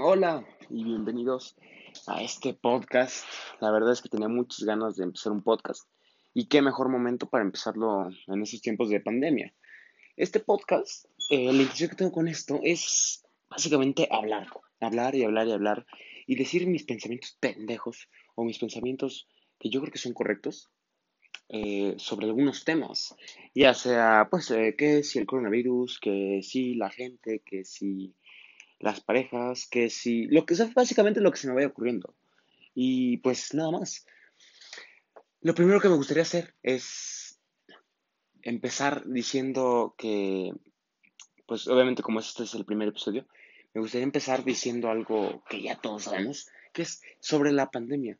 Hola y bienvenidos a este podcast. La verdad es que tenía muchas ganas de empezar un podcast y qué mejor momento para empezarlo en estos tiempos de pandemia. Este podcast, eh, la intención que tengo con esto es básicamente hablar, hablar y hablar y hablar y decir mis pensamientos pendejos o mis pensamientos que yo creo que son correctos eh, sobre algunos temas, ya sea pues eh, que si el coronavirus, que si la gente, que si las parejas, que si, lo que es básicamente lo que se me vaya ocurriendo. Y pues nada más. Lo primero que me gustaría hacer es empezar diciendo que, pues obviamente como este es el primer episodio, me gustaría empezar diciendo algo que ya todos sabemos, que es sobre la pandemia.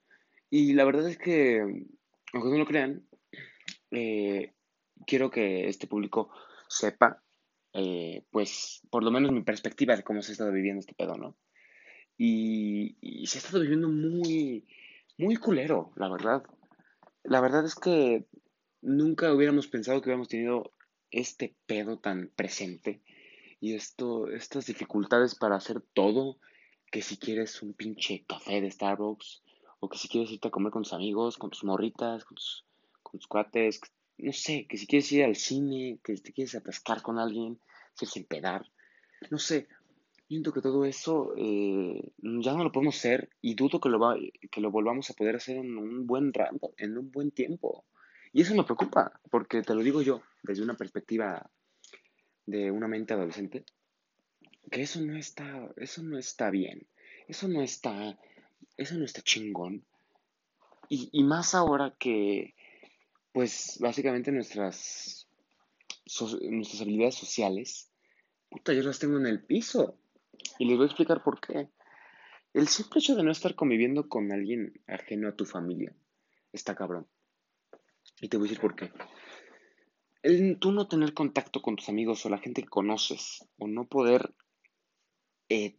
Y la verdad es que, aunque no lo crean, eh, quiero que este público sepa eh, pues por lo menos mi perspectiva de cómo se ha estado viviendo este pedo, ¿no? Y, y se ha estado viviendo muy, muy culero, la verdad. La verdad es que nunca hubiéramos pensado que hubiéramos tenido este pedo tan presente y esto, estas dificultades para hacer todo, que si quieres un pinche café de Starbucks, o que si quieres irte a comer con tus amigos, con tus morritas, con tus, con tus cuates, no sé, que si quieres ir al cine, que te quieres atascar con alguien, sin pedar, no sé, siento que todo eso eh, ya no lo podemos hacer y dudo que lo, va, que lo volvamos a poder hacer en un buen rato, en un buen tiempo. Y eso me preocupa, porque te lo digo yo, desde una perspectiva de una mente adolescente, que eso no está, eso no está bien, eso no está, eso no está chingón. Y, y más ahora que pues básicamente nuestras, nuestras habilidades sociales, puta, yo las tengo en el piso. Y les voy a explicar por qué. El simple hecho de no estar conviviendo con alguien ajeno a tu familia está cabrón. Y te voy a decir por qué. El tú no tener contacto con tus amigos o la gente que conoces, o no poder, eh,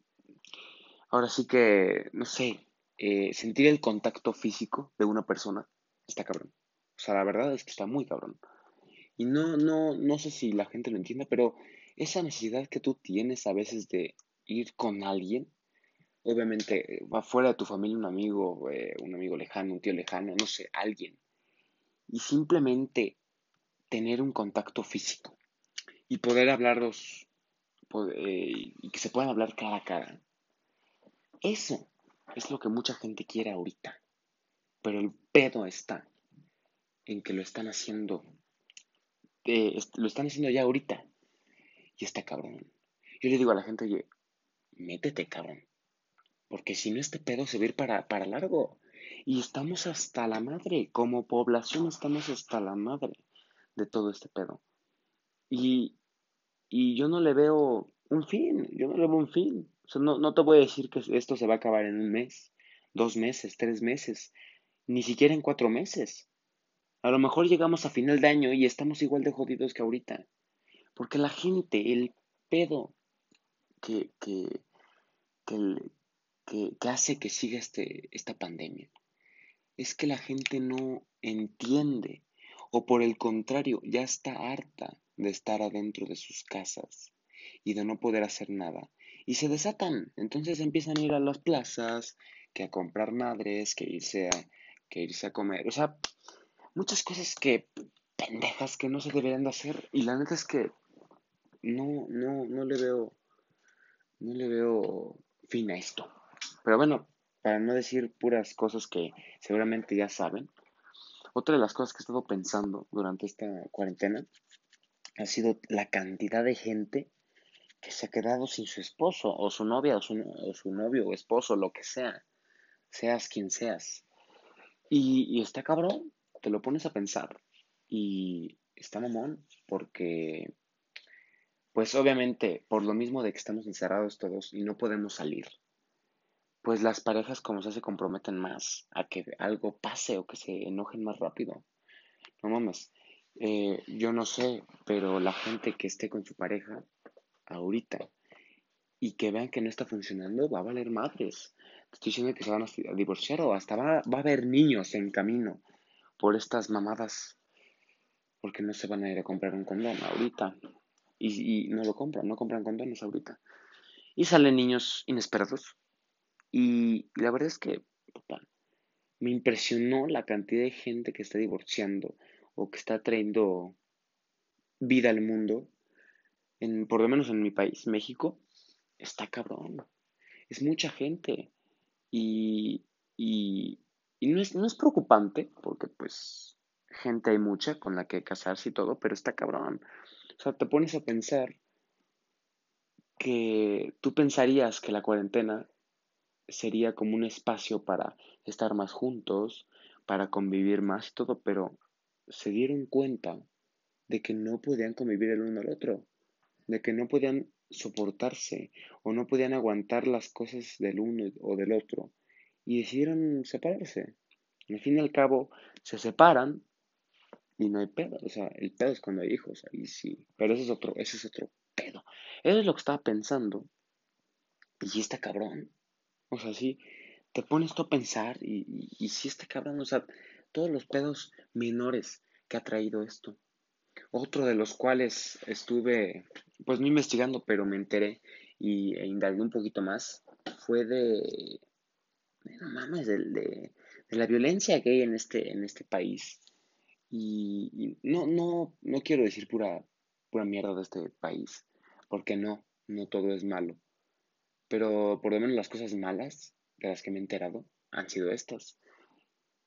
ahora sí que, no sé, eh, sentir el contacto físico de una persona, está cabrón. O sea, la verdad es que está muy cabrón. Y no, no, no sé si la gente lo entiende, pero esa necesidad que tú tienes a veces de ir con alguien, obviamente va fuera de tu familia un amigo, eh, un amigo lejano, un tío lejano, no sé, alguien. Y simplemente tener un contacto físico y poder hablarlos eh, y que se puedan hablar cara a cara. Eso es lo que mucha gente quiere ahorita. Pero el pedo está en que lo están haciendo, eh, lo están haciendo ya ahorita. Y está cabrón. Yo le digo a la gente, oye, métete, cabrón. Porque si no, este pedo se va a ir para, para largo. Y estamos hasta la madre. Como población estamos hasta la madre de todo este pedo. Y, y yo no le veo un fin. Yo no le veo un fin. O sea, no, no te voy a decir que esto se va a acabar en un mes, dos meses, tres meses, ni siquiera en cuatro meses. A lo mejor llegamos a final de año y estamos igual de jodidos que ahorita. Porque la gente, el pedo que, que, que, que hace que siga este, esta pandemia, es que la gente no entiende o por el contrario ya está harta de estar adentro de sus casas y de no poder hacer nada. Y se desatan, entonces empiezan a ir a las plazas, que a comprar madres, que irse a, que irse a comer. O sea, muchas cosas que pendejas que no se deberían de hacer y la neta es que no, no, no le veo, no le veo fin a esto. Pero bueno, para no decir puras cosas que seguramente ya saben, otra de las cosas que he estado pensando durante esta cuarentena ha sido la cantidad de gente que se ha quedado sin su esposo o su novia o su, o su novio o esposo, lo que sea, seas quien seas. Y, y está cabrón, te lo pones a pensar y está mamón porque, pues obviamente, por lo mismo de que estamos encerrados todos y no podemos salir, pues las parejas como se se comprometen más a que algo pase o que se enojen más rápido. No mames, eh, yo no sé, pero la gente que esté con su pareja ahorita y que vean que no está funcionando, va a valer madres. Estoy diciendo que se van a divorciar o hasta va, va a haber niños en camino por estas mamadas, porque no se van a ir a comprar un condón ahorita. Y, y no lo compran, no compran condones ahorita. y salen niños inesperados. Y la verdad es que me impresionó la cantidad de gente que está divorciando o que está trayendo vida al mundo, en, por lo menos en mi país, México, está cabrón. Es mucha gente. Y, y, no, es, no es preocupante, porque pues gente hay mucha con la que casarse y todo, pero está cabrón. O sea, te pones a pensar que tú pensarías que la cuarentena sería como un espacio para estar más juntos, para convivir más y todo, pero se dieron cuenta de que no podían convivir el uno al otro, de que no podían soportarse o no podían aguantar las cosas del uno o del otro y decidieron separarse. Al fin y al cabo se separan y no hay pedo, o sea, el pedo es cuando hay hijos, ahí sí, pero ese es otro, ese es otro pedo. Eso es lo que estaba pensando y está cabrón. O sea, sí, te pones tú a pensar y, y, y sí está cabrón, o sea, todos los pedos menores que ha traído esto. Otro de los cuales estuve, pues no investigando, pero me enteré y e indagué un poquito más, fue de, no mames, de, de, la violencia que hay en este, en este país. Y, no, no, no quiero decir pura, pura mierda de este país, porque no, no todo es malo. Pero por lo menos las cosas malas de las que me he enterado han sido estas.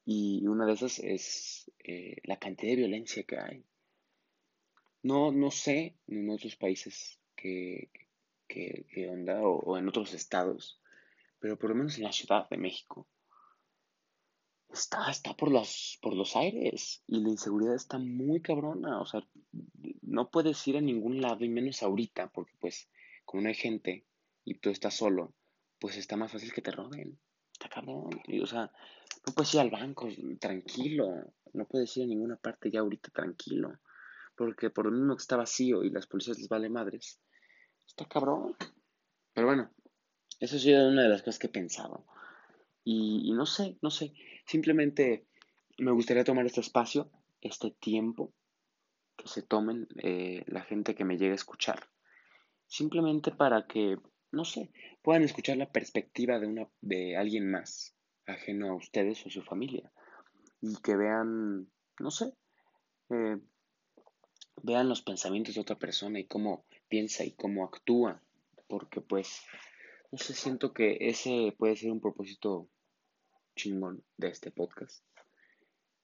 Y una de esas es eh, la cantidad de violencia que hay. No, no sé en otros países que, onda o, en otros estados, pero por lo menos en la Ciudad de México está, está por, los, por los aires y la inseguridad está muy cabrona. O sea, no puedes ir a ningún lado y menos ahorita, porque pues como no hay gente y tú estás solo, pues está más fácil que te roben. Está cabrón. o sea, no puedes ir al banco tranquilo. No puedes ir a ninguna parte ya ahorita tranquilo. Porque por lo mismo que está vacío y las policías les vale madres. Está cabrón. Pero bueno, eso ha una de las cosas que he pensado. Y, no sé, no sé. Simplemente me gustaría tomar este espacio, este tiempo, que se tomen eh, la gente que me llegue a escuchar. Simplemente para que, no sé, puedan escuchar la perspectiva de, una, de alguien más, ajeno a ustedes o su familia. Y que vean, no sé, eh, vean los pensamientos de otra persona y cómo piensa y cómo actúa, porque pues, no sé, siento que ese puede ser un propósito chingón de este podcast.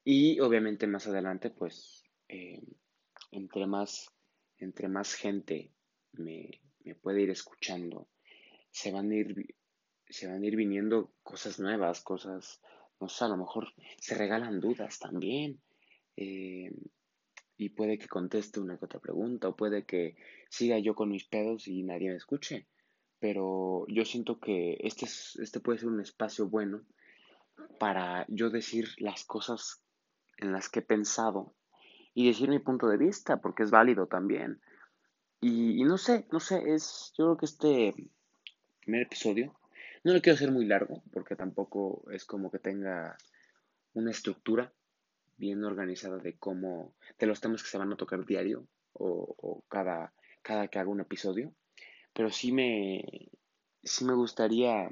Y obviamente más adelante, pues, eh, entre, más, entre más gente me, me puede ir escuchando, se van a ir, se van a ir viniendo cosas nuevas, cosas, no sé, a lo mejor se regalan dudas también. Eh, y puede que conteste una que otra pregunta o puede que siga yo con mis pedos y nadie me escuche. Pero yo siento que este, es, este puede ser un espacio bueno para yo decir las cosas en las que he pensado y decir mi punto de vista, porque es válido también. Y, no sé, no sé, es, yo creo que este primer episodio, no lo quiero hacer muy largo, porque tampoco es como que tenga una estructura, bien organizada de cómo, de los temas que se van a tocar diario o, cada, cada que haga un episodio. Pero sí me, sí me gustaría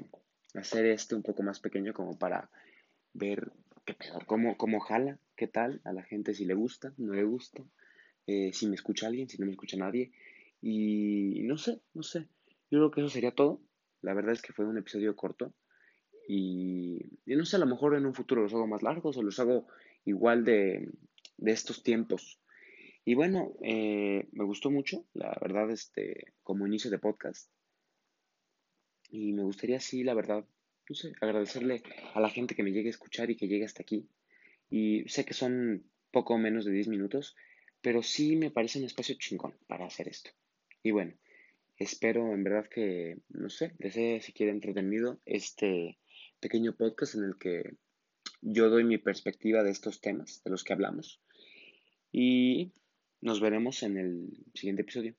hacer este un poco más pequeño como para ver qué cómo, cómo jala, qué tal a la gente, si le gusta, no le gusta, eh, si me escucha alguien, si no me escucha nadie. Y no sé, no sé. Yo creo que eso sería todo. La verdad es que fue un episodio corto. Y, y no sé, a lo mejor en un futuro los hago más largos o los hago igual de, estos tiempos. Y bueno, eh, me gustó mucho, la verdad, este, como inicio de podcast. Y me gustaría, sí, la verdad, no sé, agradecerle a la gente que me llegue a escuchar y que llegue hasta aquí. Y sé que son poco menos de 10 minutos, pero sí me parece un espacio chingón para hacer esto. Y bueno, espero en verdad que, no sé, les he siquiera entretenido este pequeño podcast en el que yo doy mi perspectiva de estos temas de los que hablamos y nos veremos en el siguiente episodio.